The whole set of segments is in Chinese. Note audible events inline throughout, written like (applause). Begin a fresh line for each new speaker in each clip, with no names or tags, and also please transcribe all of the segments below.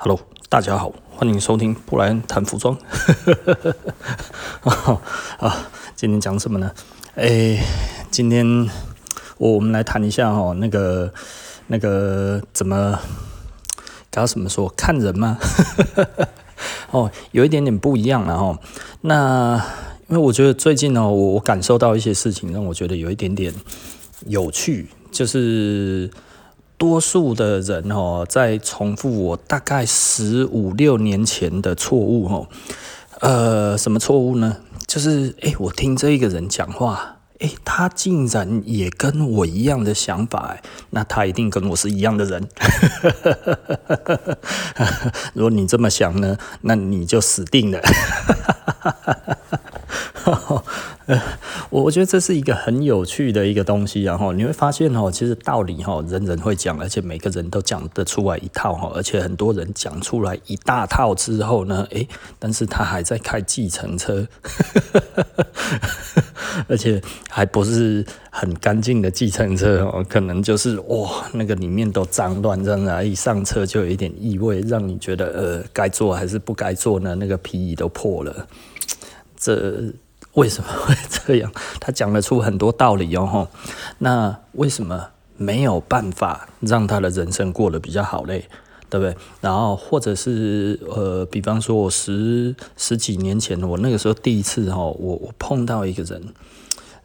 Hello，大家好，欢迎收听布莱恩谈服装。(laughs) 啊，今天讲什么呢？哎，今天我我们来谈一下哈，那个那个怎么搞什么说看人吗？(laughs) 哦，有一点点不一样了哈。那因为我觉得最近呢，我我感受到一些事情，让我觉得有一点点有趣，就是。多数的人哦，在重复我大概十五六年前的错误哦，呃，什么错误呢？就是诶，我听这一个人讲话，诶，他竟然也跟我一样的想法，那他一定跟我是一样的人。(laughs) 如果你这么想呢，那你就死定了。(laughs) 呃，我我觉得这是一个很有趣的一个东西，然后你会发现哦，其实道理哈，人人会讲，而且每个人都讲得出来一套哈，而且很多人讲出来一大套之后呢，诶，但是他还在开计程车，(laughs) 而且还不是很干净的计程车哦，可能就是哇，那个里面都脏乱这样的，一上车就有一点异味，让你觉得呃，该坐还是不该坐呢？那个皮椅都破了，这。为什么会这样？(laughs) 他讲得出很多道理哦，那为什么没有办法让他的人生过得比较好嘞？对不对？然后或者是呃，比方说我十十几年前，我那个时候第一次哈，我我碰到一个人，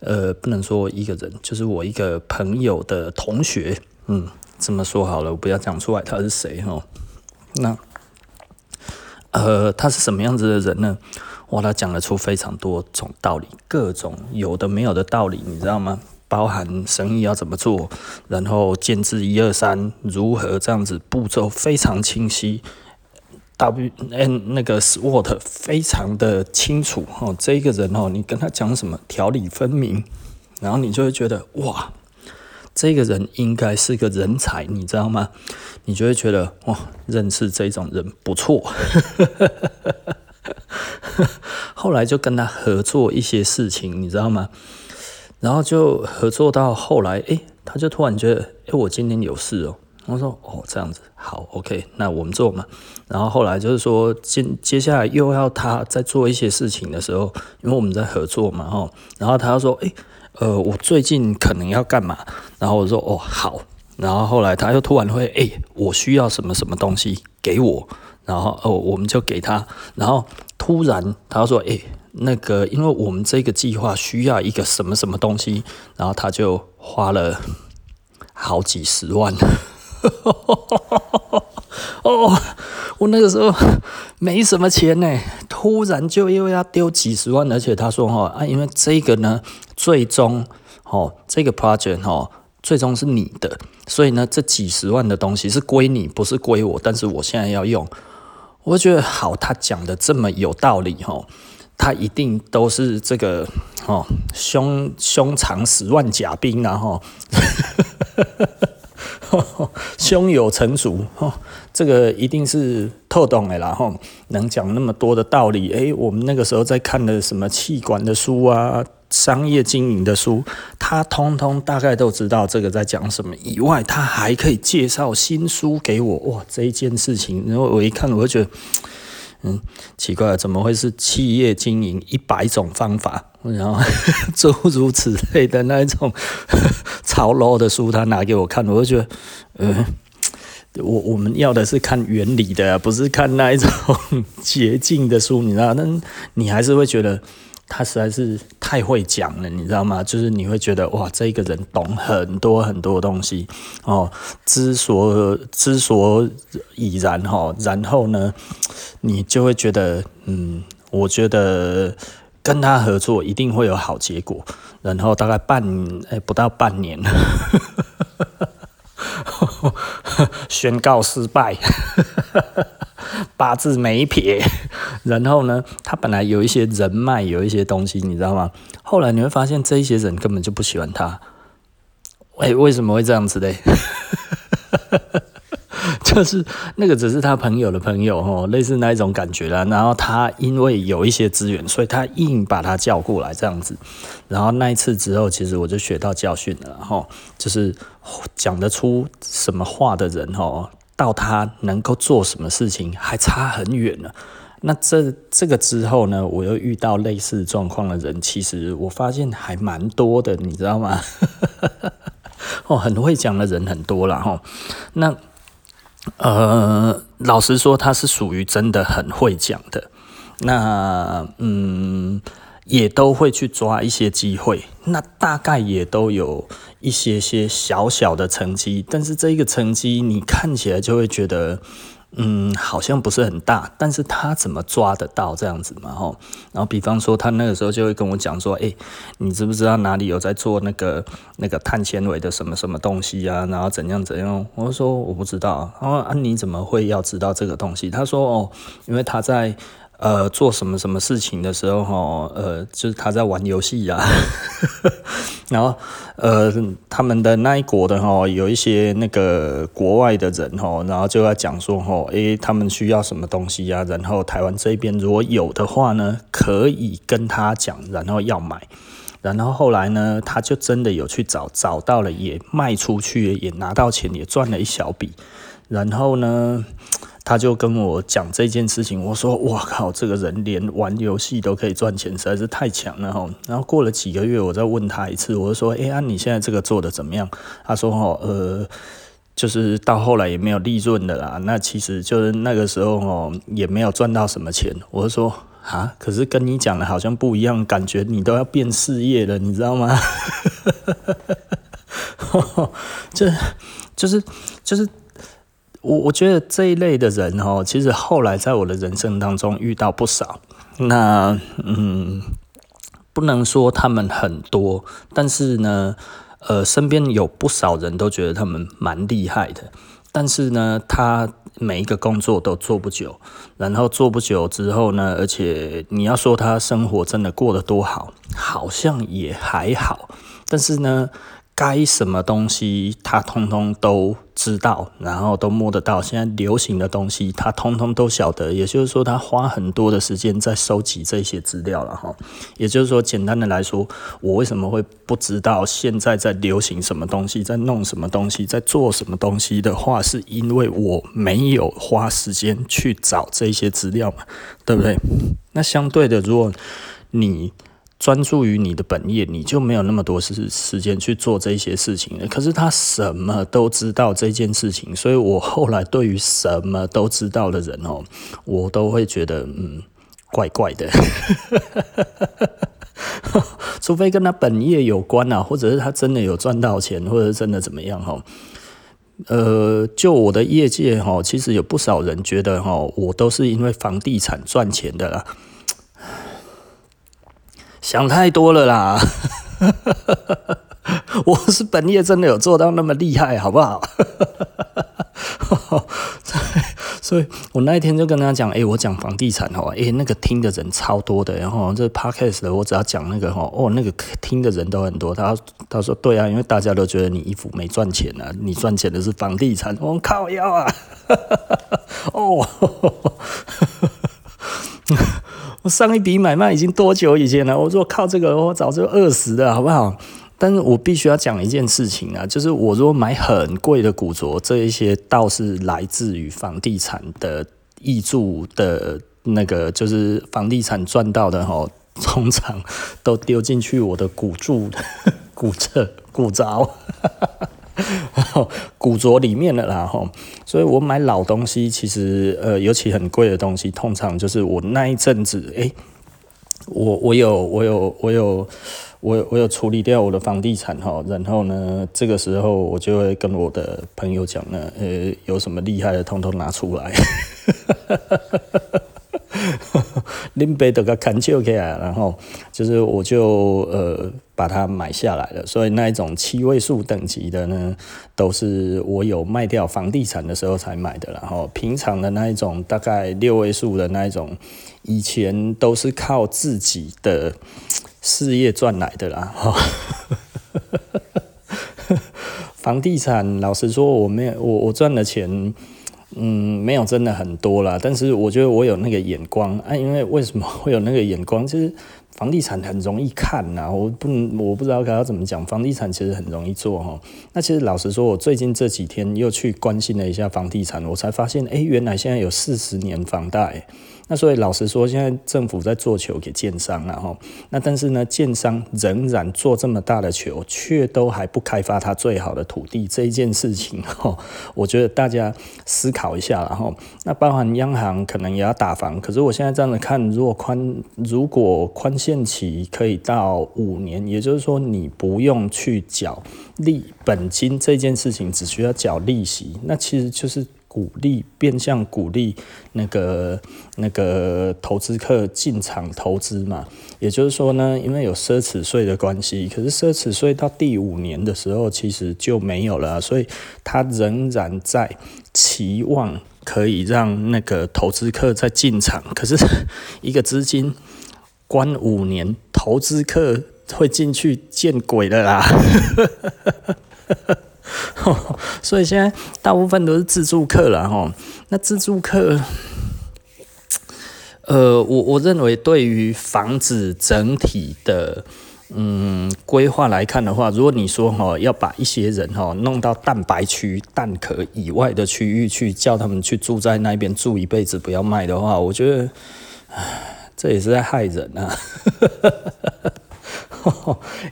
呃，不能说一个人，就是我一个朋友的同学，嗯，这么说好了，我不要讲出来他是谁哈。那呃，他是什么样子的人呢？哇，他讲得出非常多种道理，各种有的没有的道理，你知道吗？包含生意要怎么做，然后建制一二三如何这样子，步骤非常清晰，W N 那个 SWOT 非常的清楚哦。这个人哦，你跟他讲什么条理分明，然后你就会觉得哇，这个人应该是个人才，你知道吗？你就会觉得哇，认识这种人不错。(laughs) (laughs) 后来就跟他合作一些事情，你知道吗？然后就合作到后来，诶，他就突然觉得，诶，我今天有事哦。我说，哦，这样子，好，OK，那我们做嘛。然后后来就是说，接接下来又要他再做一些事情的时候，因为我们在合作嘛，哈。然后他说，诶，呃，我最近可能要干嘛？然后我说，哦，好。然后后来他又突然会，诶，我需要什么什么东西给我。然后哦，我们就给他。然后突然他说：“诶，那个，因为我们这个计划需要一个什么什么东西。”然后他就花了好几十万。(laughs) 哦，我那个时候没什么钱呢，突然就又要丢几十万，而且他说：“哈啊，因为这个呢，最终哦，这个 project 哦，最终是你的，所以呢，这几十万的东西是归你，不是归我。但是我现在要用。”我觉得好，他讲的这么有道理吼，他一定都是这个哦，胸胸藏十万甲兵然后，胸 (laughs) 有成竹哦，这个一定是透懂的啦吼，能讲那么多的道理，诶，我们那个时候在看的什么气管的书啊。商业经营的书，他通通大概都知道这个在讲什么。以外，他还可以介绍新书给我。哇，这一件事情，然后我一看，我就觉得，嗯，奇怪，怎么会是企业经营一百种方法？然后 (laughs) 诸如此类的那一种 (laughs) 潮楼的书，他拿给我看，我就觉得，嗯，我我们要的是看原理的，不是看那一种 (laughs) 捷径的书，你知道？那你还是会觉得。他实在是太会讲了，你知道吗？就是你会觉得哇，这个人懂很多很多东西哦，之所之所以然哈，然后呢，你就会觉得嗯，我觉得跟他合作一定会有好结果。然后大概半哎不到半年，(laughs) 宣告失败。八字没撇，(laughs) 然后呢，他本来有一些人脉，有一些东西，你知道吗？后来你会发现，这一些人根本就不喜欢他。喂，为什么会这样子嘞？(laughs) 就是那个只是他朋友的朋友哦，类似那一种感觉啦。然后他因为有一些资源，所以他硬把他叫过来这样子。然后那一次之后，其实我就学到教训了，哈，就是讲得出什么话的人，哈。到他能够做什么事情还差很远呢。那这这个之后呢，我又遇到类似状况的人，其实我发现还蛮多的，你知道吗？(laughs) 哦，很会讲的人很多了哈。那呃，老实说，他是属于真的很会讲的。那嗯。也都会去抓一些机会，那大概也都有一些些小小的成绩，但是这一个成绩你看起来就会觉得，嗯，好像不是很大，但是他怎么抓得到这样子嘛？吼，然后比方说他那个时候就会跟我讲说，诶，你知不知道哪里有在做那个那个碳纤维的什么什么东西啊？然后怎样怎样？我说我不知道，然后啊，你怎么会要知道这个东西？他说哦，因为他在。呃，做什么什么事情的时候，哈，呃，就是他在玩游戏呀，(laughs) 然后，呃，他们的那一国的哈，有一些那个国外的人哈，然后就要讲说，哈，诶，他们需要什么东西呀？然后台湾这边如果有的话呢，可以跟他讲，然后要买，然后后来呢，他就真的有去找，找到了，也卖出去，也拿到钱，也赚了一小笔，然后呢。他就跟我讲这件事情，我说：“我靠，这个人连玩游戏都可以赚钱，实在是太强了哈。”然后过了几个月，我再问他一次，我就说：“哎呀，你现在这个做的怎么样？”他说：“哦，呃，就是到后来也没有利润的啦。那其实就是那个时候哦，也没有赚到什么钱。”我就说：“啊，可是跟你讲的好像不一样，感觉你都要变事业了，你知道吗？”就就是就是。我我觉得这一类的人哦，其实后来在我的人生当中遇到不少。那嗯，不能说他们很多，但是呢，呃，身边有不少人都觉得他们蛮厉害的。但是呢，他每一个工作都做不久，然后做不久之后呢，而且你要说他生活真的过得多好，好像也还好。但是呢。该什么东西，他通通都知道，然后都摸得到。现在流行的东西，他通通都晓得。也就是说，他花很多的时间在收集这些资料了哈。也就是说，简单的来说，我为什么会不知道现在在流行什么东西，在弄什么东西，在做什么东西的话，是因为我没有花时间去找这些资料嘛，对不对？那相对的，如果你专注于你的本业，你就没有那么多时时间去做这些事情了。可是他什么都知道这件事情，所以我后来对于什么都知道的人哦，我都会觉得嗯，怪怪的。(laughs) 除非跟他本业有关啊，或者是他真的有赚到钱，或者是真的怎么样哈。呃，就我的业界哈，其实有不少人觉得哈，我都是因为房地产赚钱的啦。想太多了啦，(laughs) 我是本业真的有做到那么厉害，好不好？(laughs) 所以，我那一天就跟他讲，诶，我讲房地产哦，诶，那个听的人超多的，然后这 podcast 的，我只要讲那个哦，那个听的人都很多。他他说对啊，因为大家都觉得你衣服没赚钱啊，你赚钱的是房地产。我靠腰啊，(laughs) 哦。我上一笔买卖已经多久以前了？我说靠这个，我早就饿死了，好不好？但是我必须要讲一件事情啊，就是我如果买很贵的古着，这一些倒是来自于房地产的挹注的那个，就是房地产赚到的哈，通常都丢进去我的古著、古册、古着。(laughs) 古着里面的啦哈，所以我买老东西，其实呃，尤其很贵的东西，通常就是我那一阵子，诶、欸，我我有我有我有我有我有处理掉我的房地产哈，然后呢，这个时候我就会跟我的朋友讲呢，呃，有什么厉害的，通通拿出来。林北的个砍就起来，然后就是我就呃把它买下来了。所以那一种七位数等级的呢，都是我有卖掉房地产的时候才买的。然后平常的那一种大概六位数的那一种，以前都是靠自己的事业赚来的啦哈。(laughs) 房地产，老实说，我没有我我赚的钱。嗯，没有真的很多啦，但是我觉得我有那个眼光啊，因为为什么会有那个眼光？就是房地产很容易看呐，我不我不知道该要怎么讲。房地产其实很容易做哈。那其实老实说，我最近这几天又去关心了一下房地产，我才发现，哎，原来现在有四十年房贷。那所以老实说，现在政府在做球给建商了哈。那但是呢，建商仍然做这么大的球，却都还不开发它最好的土地这一件事情哈。(laughs) 我觉得大家思考一下然后，那包含央行可能也要打房。可是我现在这样子看，如果宽如果宽限期可以到五年，也就是说你不用去缴利本金这件事情，只需要缴利息，那其实就是。鼓励变相鼓励那个那个投资客进场投资嘛，也就是说呢，因为有奢侈税的关系，可是奢侈税到第五年的时候其实就没有了，所以他仍然在期望可以让那个投资客再进场，可是 (laughs) 一个资金关五年，投资客会进去见鬼了啦！(laughs) 所以现在大部分都是自住客了哈。那自住客，呃，我我认为对于房子整体的嗯规划来看的话，如果你说哈要把一些人哈弄到蛋白区蛋壳以外的区域去，叫他们去住在那边住一辈子不要卖的话，我觉得，唉这也是在害人啊。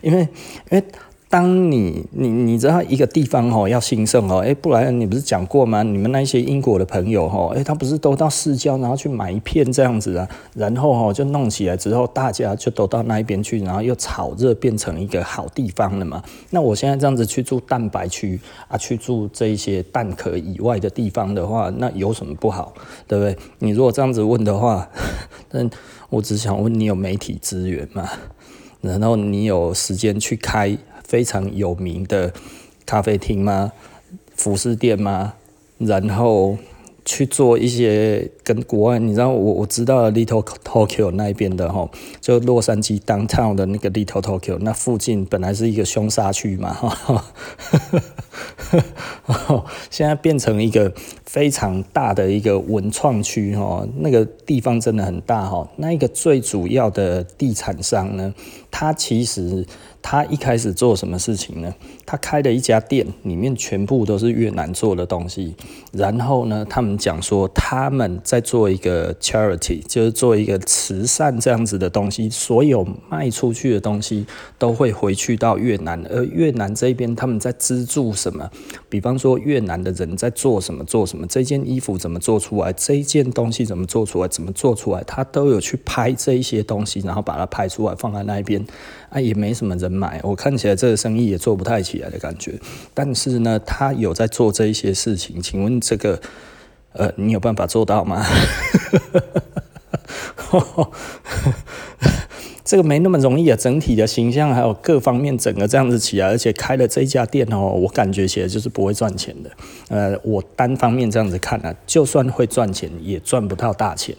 因 (laughs) 为因为。当你你你知道一个地方哦要兴盛哦，哎，不然你不是讲过吗？你们那些英国的朋友哦，哎，他不是都到市郊，然后去买一片这样子啊，然后哦就弄起来之后，大家就都到那一边去，然后又炒热变成一个好地方了嘛。那我现在这样子去住蛋白区啊，去住这一些蛋壳以外的地方的话，那有什么不好？对不对？你如果这样子问的话，嗯 (laughs) 我只想问你有媒体资源吗？(laughs) 然后你有时间去开？非常有名的咖啡厅吗？服饰店吗？然后去做一些跟国外，你知道我我知道 Little Tokyo 那边的哈，就洛杉矶 Downtown 的那个 Little Tokyo，那附近本来是一个凶杀区嘛，哈，(laughs) 现在变成一个非常大的一个文创区哈，那个地方真的很大哈，那一个最主要的地产商呢，他其实。他一开始做什么事情呢？他开了一家店，里面全部都是越南做的东西。然后呢，他们讲说他们在做一个 charity，就是做一个慈善这样子的东西。所有卖出去的东西都会回去到越南，而越南这边他们在资助什么？比方说越南的人在做什么做什么？这件衣服怎么做出来？这件东西怎么做出来？怎么做出来？他都有去拍这一些东西，然后把它拍出来放在那边。啊，也没什么人买，我看起来这个生意也做不太起来的感觉。但是呢，他有在做这一些事情，请问这个，呃，你有办法做到吗？(laughs) 这个没那么容易啊，整体的形象还有各方面整个这样子起来，而且开了这家店哦，我感觉起来就是不会赚钱的。呃，我单方面这样子看啊，就算会赚钱，也赚不到大钱。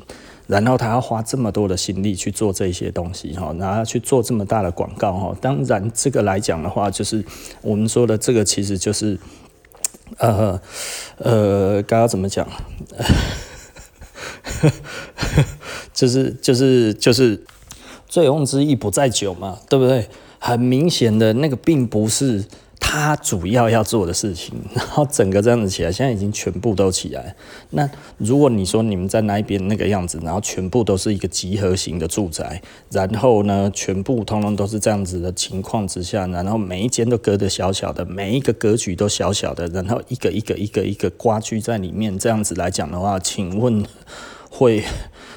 然后他要花这么多的心力去做这些东西哈，然后去做这么大的广告哈。当然，这个来讲的话，就是我们说的这个，其实就是呃呃，该要怎么讲？就是就是就是，醉翁之意不在酒嘛，对不对？很明显的那个并不是。他主要要做的事情，(laughs) 然后整个这样子起来，现在已经全部都起来。那如果你说你们在那边那个样子，然后全部都是一个集合型的住宅，然后呢，全部通通都是这样子的情况之下，然后每一间都隔得小小的，每一个格局都小小的，然后一个一个一个一个蜗居在里面，这样子来讲的话，请问会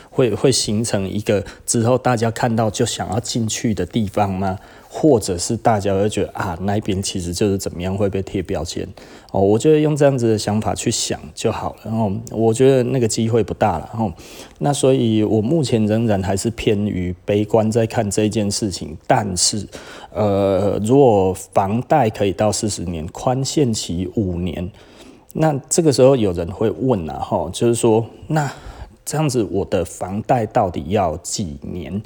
会会形成一个之后大家看到就想要进去的地方吗？或者是大家会觉得啊，那边其实就是怎么样会被贴标签哦？我觉得用这样子的想法去想就好了。然后我觉得那个机会不大了。然后那所以，我目前仍然还是偏于悲观在看这件事情。但是，呃，如果房贷可以到四十年，宽限期五年，那这个时候有人会问了哈，就是说，那这样子我的房贷到底要几年？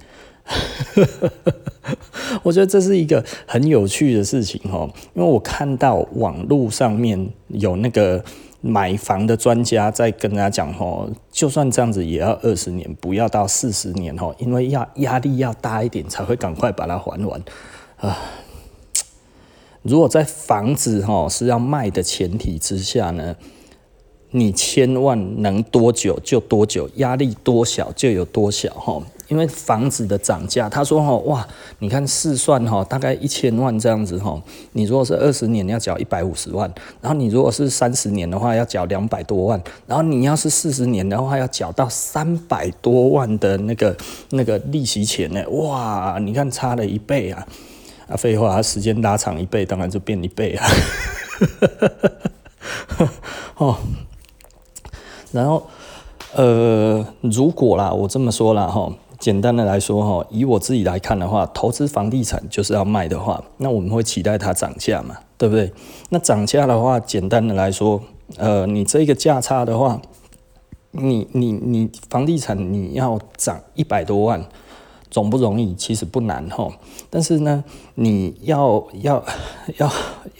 (laughs) 我觉得这是一个很有趣的事情哦，因为我看到网络上面有那个买房的专家在跟大家讲吼，就算这样子也要二十年，不要到四十年吼，因为要压力要大一点，才会赶快把它还完啊。如果在房子吼是要卖的前提之下呢，你千万能多久就多久，压力多小就有多小吼。因为房子的涨价，他说哈哇，你看试算哈，大概一千万这样子哈。你如果是二十年要缴一百五十万，然后你如果是三十年的话要缴两百多万，然后你要是四十年的话要缴到三百多万的那个那个利息钱呢，哇，你看差了一倍啊！啊，废话，时间拉长一倍，当然就变一倍啊。(laughs) 哦，然后呃，如果啦，我这么说啦哈。简单的来说，哈，以我自己来看的话，投资房地产就是要卖的话，那我们会期待它涨价嘛，对不对？那涨价的话，简单的来说，呃，你这个价差的话，你你你房地产你要涨一百多万。容不容易？其实不难哈，但是呢，你要要要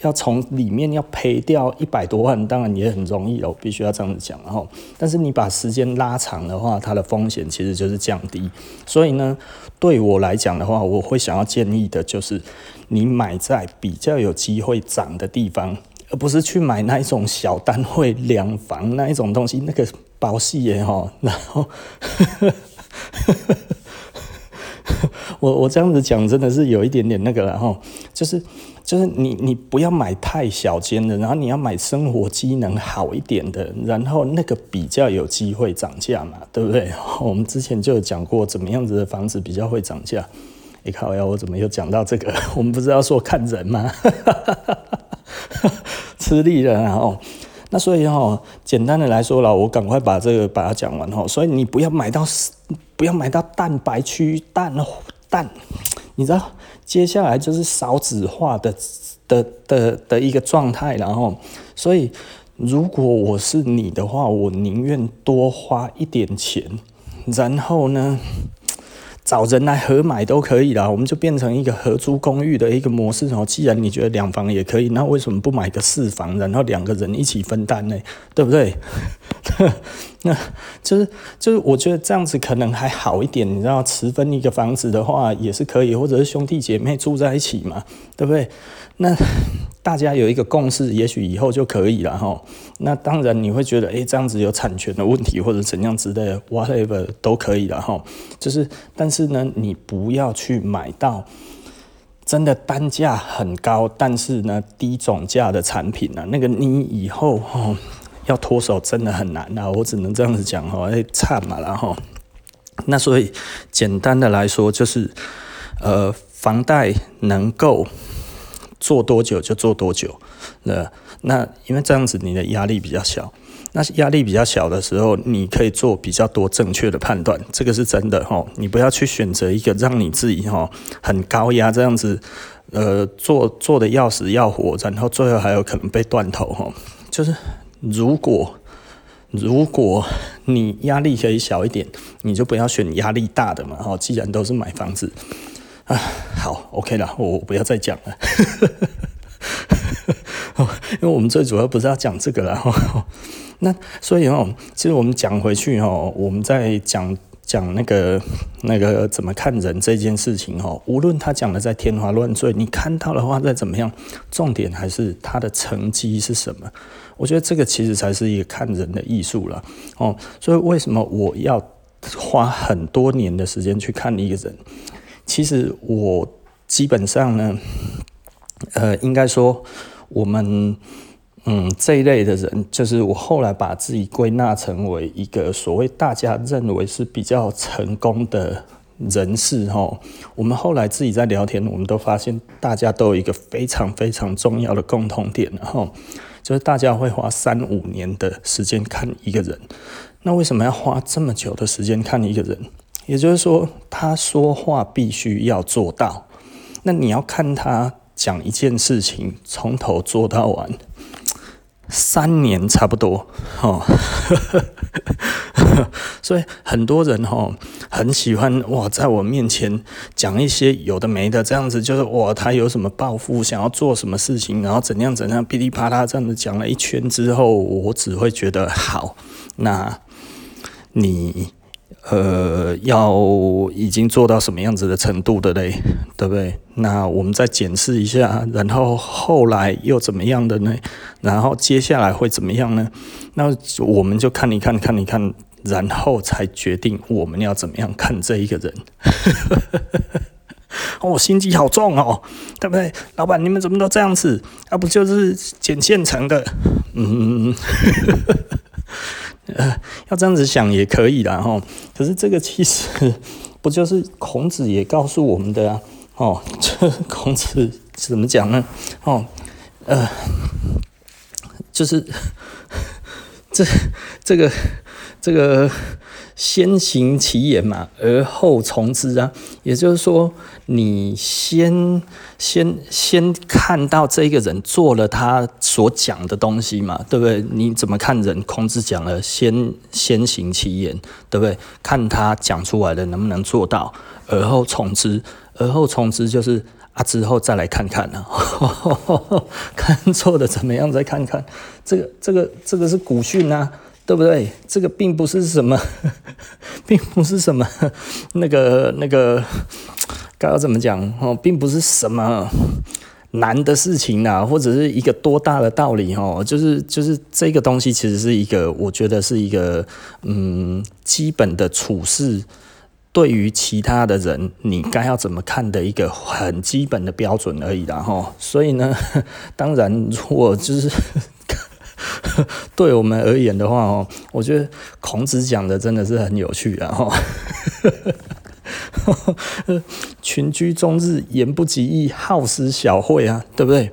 要从里面要赔掉一百多万，当然也很容易哦，必须要这样子讲哈。但是你把时间拉长的话，它的风险其实就是降低。所以呢，对我来讲的话，我会想要建议的就是，你买在比较有机会涨的地方，而不是去买那一种小单位两房那一种东西，那个保细耶哈，然后。(laughs) 我我这样子讲真的是有一点点那个了哈，就是就是你你不要买太小间的，然后你要买生活机能好一点的，然后那个比较有机会涨价嘛，对不对？(laughs) 我们之前就有讲过怎么样子的房子比较会涨价。你看，呀，我怎么又讲到这个？(laughs) 我们不是要说看人吗？(laughs) 吃力了然后。那所以哈，简单的来说了，我赶快把这个把它讲完哈。所以你不要买到，不要买到蛋白区蛋但，你知道，接下来就是少子化的的的的一个状态，然后，所以如果我是你的话，我宁愿多花一点钱，然后呢，找人来合买都可以啦，我们就变成一个合租公寓的一个模式哦。既然你觉得两房也可以，那为什么不买个四房，然后两个人一起分担呢？(laughs) 对不对？(laughs) 那就是就是，我觉得这样子可能还好一点。你知道，持分一个房子的话也是可以，或者是兄弟姐妹住在一起嘛，对不对？那 (laughs) 大家有一个共识，也许以后就可以了哈。那当然你会觉得，哎、欸，这样子有产权的问题或者怎样之类的，whatever 都可以了哈。就是，但是呢，你不要去买到真的单价很高，但是呢低总价的产品啊，那个你以后哈要脱手真的很难啊。我只能这样子讲哈，哎，惨嘛，然后那所以简单的来说就是，呃，房贷能够。做多久就做多久，那那因为这样子你的压力比较小，那压力比较小的时候，你可以做比较多正确的判断，这个是真的哈。你不要去选择一个让你自己哈很高压这样子，呃，做做的要死要活，然后最后还有可能被断头哈。就是如果如果你压力可以小一点，你就不要选压力大的嘛。哈，既然都是买房子。啊，好，OK 了，我不要再讲了，(laughs) 因为我们最主要不是要讲这个了。那所以哦，其实我们讲回去哦，我们在讲讲那个那个怎么看人这件事情哦，无论他讲的再天花乱坠，你看到的话再怎么样，重点还是他的成绩是什么？我觉得这个其实才是一个看人的艺术了哦。所以为什么我要花很多年的时间去看一个人？其实我基本上呢，呃，应该说我们嗯这一类的人，就是我后来把自己归纳成为一个所谓大家认为是比较成功的人士哈。我们后来自己在聊天，我们都发现大家都有一个非常非常重要的共同点，然后就是大家会花三五年的时间看一个人。那为什么要花这么久的时间看一个人？也就是说，他说话必须要做到。那你要看他讲一件事情从头做到完，三年差不多哦。(laughs) 所以很多人哈很喜欢哇，在我面前讲一些有的没的，这样子就是哇，他有什么抱负，想要做什么事情，然后怎样怎样，噼里啪啦这样子讲了一圈之后，我只会觉得好，那你。呃，要已经做到什么样子的程度的嘞，对不对？那我们再检视一下，然后后来又怎么样的呢？然后接下来会怎么样呢？那我们就看一看，看一看，然后才决定我们要怎么样看这一个人。(laughs) 哦，心机好重哦，对不对？老板，你们怎么都这样子？啊，不就是捡现成的？嗯。呃，(laughs) 要这样子想也可以啦，哈。可是这个其实不就是孔子也告诉我们的啊？哦，这 (laughs) 孔子怎么讲呢？哦，呃，就是 (laughs) 这这个这个。先行其言嘛，而后从之啊。也就是说，你先先先看到这个人做了他所讲的东西嘛，对不对？你怎么看人？孔子讲了先先行其言，对不对？看他讲出来的能不能做到，而后从之。而后从之就是啊，之后再来看看呢、啊，(laughs) 看做的怎么样，再看看。这个这个这个是古训啊。对不对？这个并不是什么，(laughs) 并不是什么那个那个该要怎么讲哦，并不是什么难的事情啊，或者是一个多大的道理哦，就是就是这个东西其实是一个，我觉得是一个嗯基本的处事，对于其他的人你该要怎么看的一个很基本的标准而已啦哈。所以呢，(laughs) 当然如果就是。(laughs) 对我们而言的话哦，我觉得孔子讲的真的是很有趣啊！哈，(laughs) 群居终日，言不及义，好施小惠啊，对不对？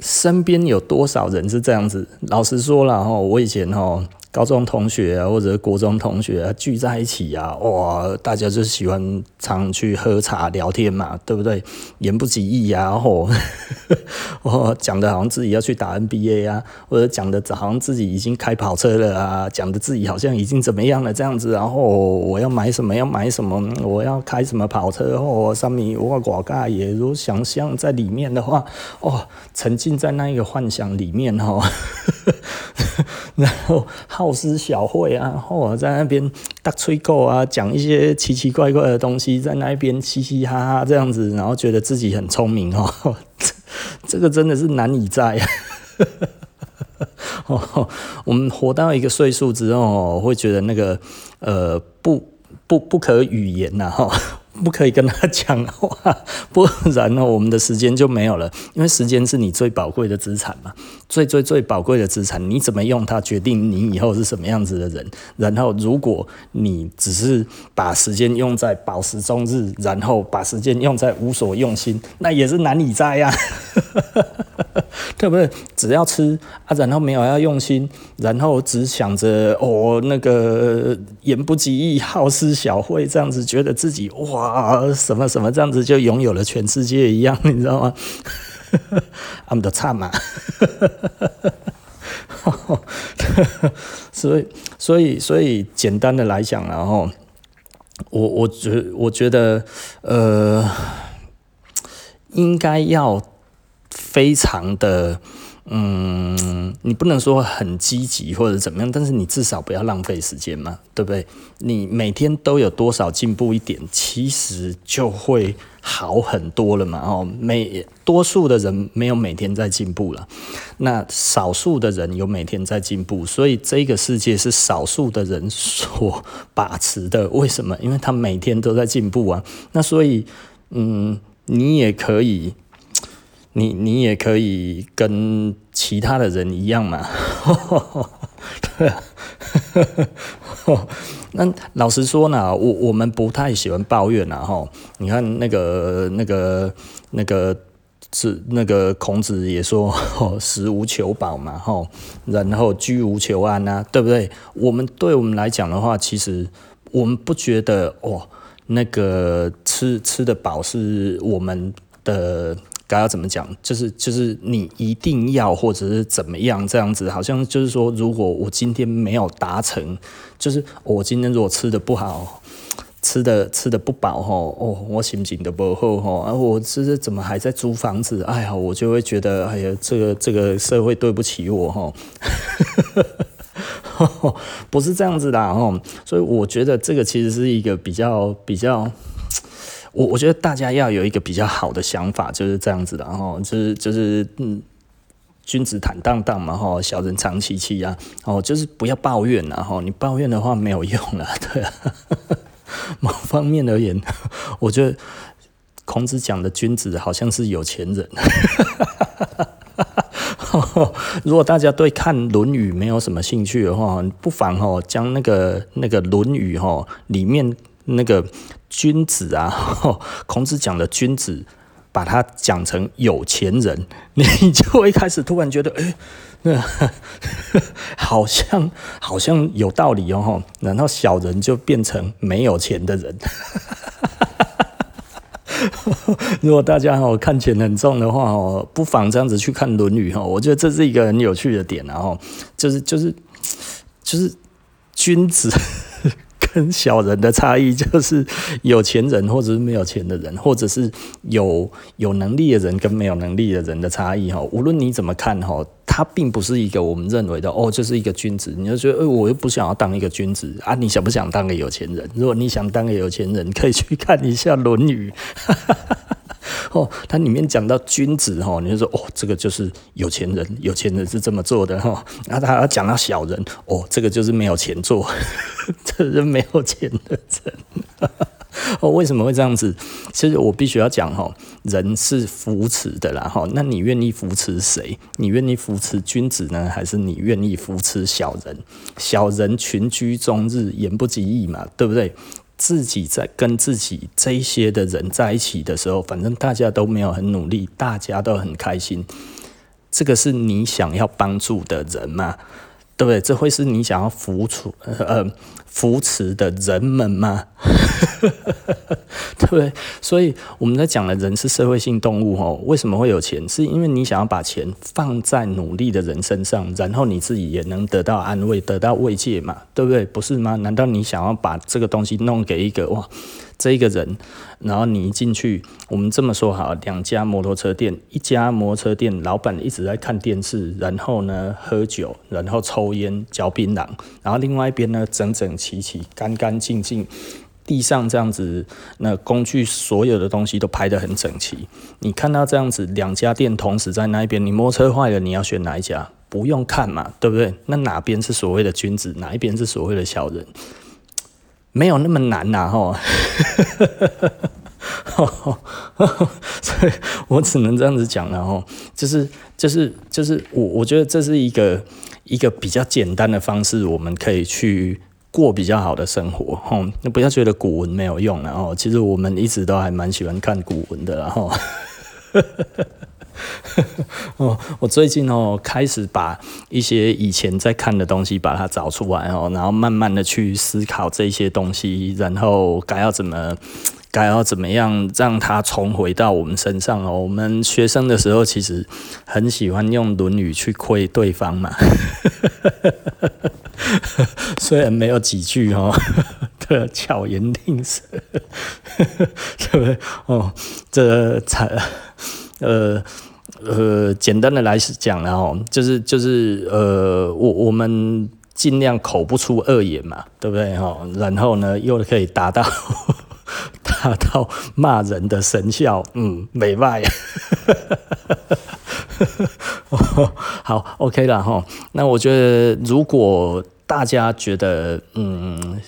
身边有多少人是这样子？老实说了哈，我以前哈。高中同学啊，或者国中同学啊，聚在一起啊，哇，大家就喜欢常去喝茶聊天嘛，对不对？言不及义呀，吼，(laughs) 哦，讲的好像自己要去打 NBA 啊，或者讲的好像自己已经开跑车了啊，讲的自己好像已经怎么样了这样子，然后我要买什么要买什么，我要开什么跑车哦，上面我广告也如想象在里面的话，哦，沉浸在那一个幻想里面哈，(laughs) 然后。好施小惠啊，或我在那边大吹狗啊，讲一些奇奇怪怪的东西，在那边嘻嘻哈哈这样子，然后觉得自己很聪明哦，(laughs) 这个真的是难以在。(laughs) 我们活到一个岁数之后，会觉得那个呃不不不可语言呐哈。(laughs) 不可以跟他讲话，不然呢，我们的时间就没有了。因为时间是你最宝贵的资产嘛，最最最宝贵的资产，你怎么用它，决定你以后是什么样子的人。然后，如果你只是把时间用在饱食终日，然后把时间用在无所用心，那也是难以在呀，(laughs) 对不对？只要吃啊，然后没有要用心，然后只想着哦，那个言不及义，好施小惠，这样子觉得自己哇。什么什么这样子就拥有了全世界一样，你知道吗？他们都差嘛，所以所以所以简单的来讲，然后我我觉我觉得呃，应该要非常的。嗯，你不能说很积极或者怎么样，但是你至少不要浪费时间嘛，对不对？你每天都有多少进步一点，其实就会好很多了嘛。哦，每多数的人没有每天在进步了，那少数的人有每天在进步，所以这个世界是少数的人所把持的。为什么？因为他每天都在进步啊。那所以，嗯，你也可以。你你也可以跟其他的人一样嘛，(laughs) 对啊，(laughs) 那老实说呢，我我们不太喜欢抱怨呐哈。你看那个那个那个是那个孔子也说，食无求饱嘛哈，然后居无求安呐，对不对？我们对我们来讲的话，其实我们不觉得哦，那个吃吃的饱是我们的。该要怎么讲？就是就是你一定要或者是怎么样这样子，好像就是说，如果我今天没有达成，就是我今天如果吃的不好，吃的吃的不饱吼，哦，我心情都不好吼，啊，我这是怎么还在租房子？哎呀，我就会觉得，哎呀，这个这个社会对不起我吼。(laughs) 不是这样子的哦，所以我觉得这个其实是一个比较比较，我我觉得大家要有一个比较好的想法，就是这样子的哈，就是就是嗯，君子坦荡荡嘛哈，小人长戚戚啊，哦，就是不要抱怨呐哈，你抱怨的话没有用了，(laughs) 对啊，某方面而言，我觉得孔子讲的君子好像是有钱人。(laughs) 如果大家对看《论语》没有什么兴趣的话，不妨哈将那个那个《论语》哈里面那个君子啊，(laughs) 孔子讲的君子，把它讲成有钱人，(laughs) 你就会开始突然觉得，哎、欸，那 (laughs) 好像好像有道理哦。然后小人就变成没有钱的人。如果大家哈看钱很重的话哦，不妨这样子去看《论语》哈，我觉得这是一个很有趣的点，然后就是就是就是君子跟小人的差异，就是有钱人或者是没有钱的人，或者是有有能力的人跟没有能力的人的差异哈。无论你怎么看哈。他并不是一个我们认为的哦，就是一个君子。你就觉得，哎、我又不想要当一个君子啊！你想不想当个有钱人？如果你想当个有钱人，可以去看一下《论语》哦，它里面讲到君子哈，你就说哦，这个就是有钱人，有钱人是这么做的哈。然后他要讲到小人哦，这个就是没有钱做，(laughs) 这是没有钱的人。(laughs) 哦，为什么会这样子？其实我必须要讲哈，人是扶持的啦哈。那你愿意扶持谁？你愿意扶持君子呢，还是你愿意扶持小人？小人群居终日，言不及义嘛，对不对？自己在跟自己这些的人在一起的时候，反正大家都没有很努力，大家都很开心。这个是你想要帮助的人吗？对不对？这会是你想要扶持呃扶持的人们吗？对 (laughs) 不对？所以我们在讲的人是社会性动物哦。为什么会有钱？是因为你想要把钱放在努力的人身上，然后你自己也能得到安慰、得到慰藉嘛？对不对？不是吗？难道你想要把这个东西弄给一个哇？这一个人，然后你一进去，我们这么说好，两家摩托车店，一家摩托车店老板一直在看电视，然后呢喝酒，然后抽烟、嚼槟榔，然后另外一边呢整整齐齐、干干净净，地上这样子，那工具所有的东西都排得很整齐。你看到这样子，两家店同时在那一边，你摩托车坏了，你要选哪一家？不用看嘛，对不对？那哪边是所谓的君子，哪一边是所谓的小人？没有那么难呐，吼，(laughs) 所以我只能这样子讲了，吼，就是就是就是我我觉得这是一个一个比较简单的方式，我们可以去过比较好的生活，吼，那不要觉得古文没有用，然后其实我们一直都还蛮喜欢看古文的，然后。(laughs) 哦，我最近哦开始把一些以前在看的东西把它找出来哦，然后慢慢的去思考这些东西，然后该要怎么，该要怎么样让它重回到我们身上哦。我们学生的时候其实很喜欢用《论语》去亏对方嘛，(laughs) 虽然没有几句哦 (laughs) 的巧言令色，对不对？哦，这才呃。呃，简单的来讲，然后就是就是呃，我我们尽量口不出恶言嘛，对不对哈？然后呢，又可以达到 (laughs) 达到骂人的神效，嗯，没坏。(laughs) 好，OK 了哈。那我觉得，如果大家觉得嗯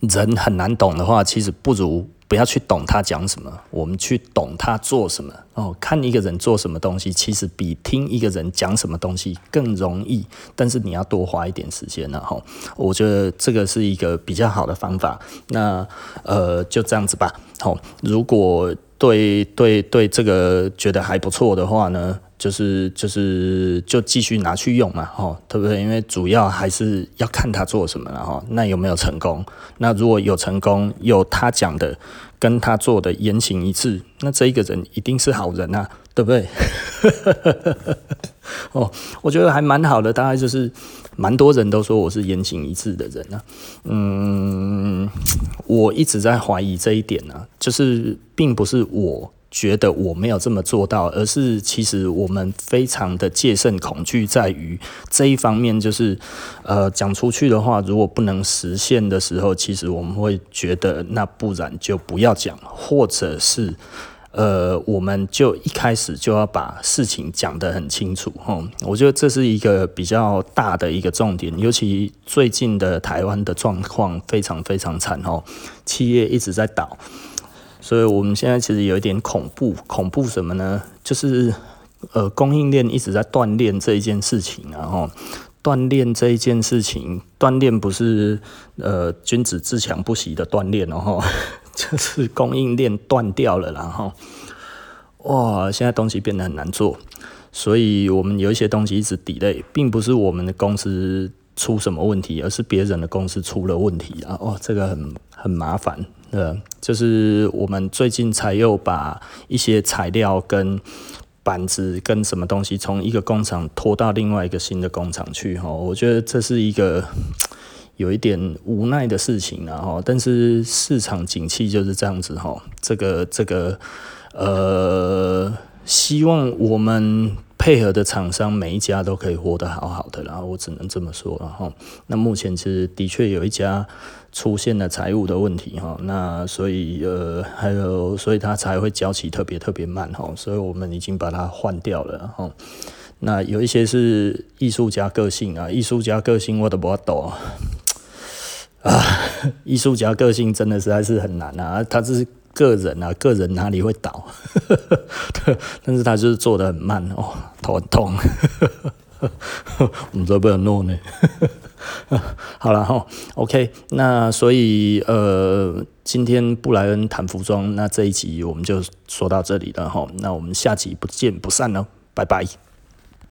人很难懂的话，其实不如。不要去懂他讲什么，我们去懂他做什么哦。看一个人做什么东西，其实比听一个人讲什么东西更容易，但是你要多花一点时间了哈。我觉得这个是一个比较好的方法。那呃，就这样子吧。好，如果对对对这个觉得还不错的话呢，就是就是就继续拿去用嘛，吼，对不对？因为主要还是要看他做什么了，哈。那有没有成功？那如果有成功，有他讲的跟他做的言行一致，那这一个人一定是好人啊，对不对？(laughs) 哦，我觉得还蛮好的，大概就是蛮多人都说我是言行一致的人啊。嗯，我一直在怀疑这一点呢，啊，就是并不是我。觉得我没有这么做到，而是其实我们非常的戒慎恐惧，在于这一方面，就是呃讲出去的话，如果不能实现的时候，其实我们会觉得那不然就不要讲，或者是呃我们就一开始就要把事情讲得很清楚。哈，我觉得这是一个比较大的一个重点，尤其最近的台湾的状况非常非常惨哦，企业一直在倒。所以我们现在其实有一点恐怖，恐怖什么呢？就是呃，供应链一直在锻炼这一件事情，然后锻炼这一件事情，锻炼不是呃君子自强不息的锻炼，然后 (laughs) 就是供应链断掉了，然后哇，现在东西变得很难做，所以我们有一些东西一直底类并不是我们的公司出什么问题，而是别人的公司出了问题啊，哦，这个很很麻烦。呃，就是我们最近才又把一些材料跟板子跟什么东西从一个工厂拖到另外一个新的工厂去哈，我觉得这是一个有一点无奈的事情然后，但是市场景气就是这样子哈，这个这个呃，希望我们。配合的厂商每一家都可以活得好好的，然后我只能这么说，然后那目前其实的确有一家出现了财务的问题哈，那所以呃还有所以他才会交期特别特别慢哈，所以我们已经把它换掉了哈。那有一些是艺术家个性啊，艺术家个性我都不懂啊，艺术家个性真的实在是很难啊，他是。个人啊，个人哪里会倒？(laughs) 但是他就是做得很慢哦，头很痛。(laughs) 我们这边弄呢。(laughs) 好了哈，OK，那所以呃，今天布莱恩谈服装，那这一集我们就说到这里了哈，那我们下集不见不散哦，拜拜。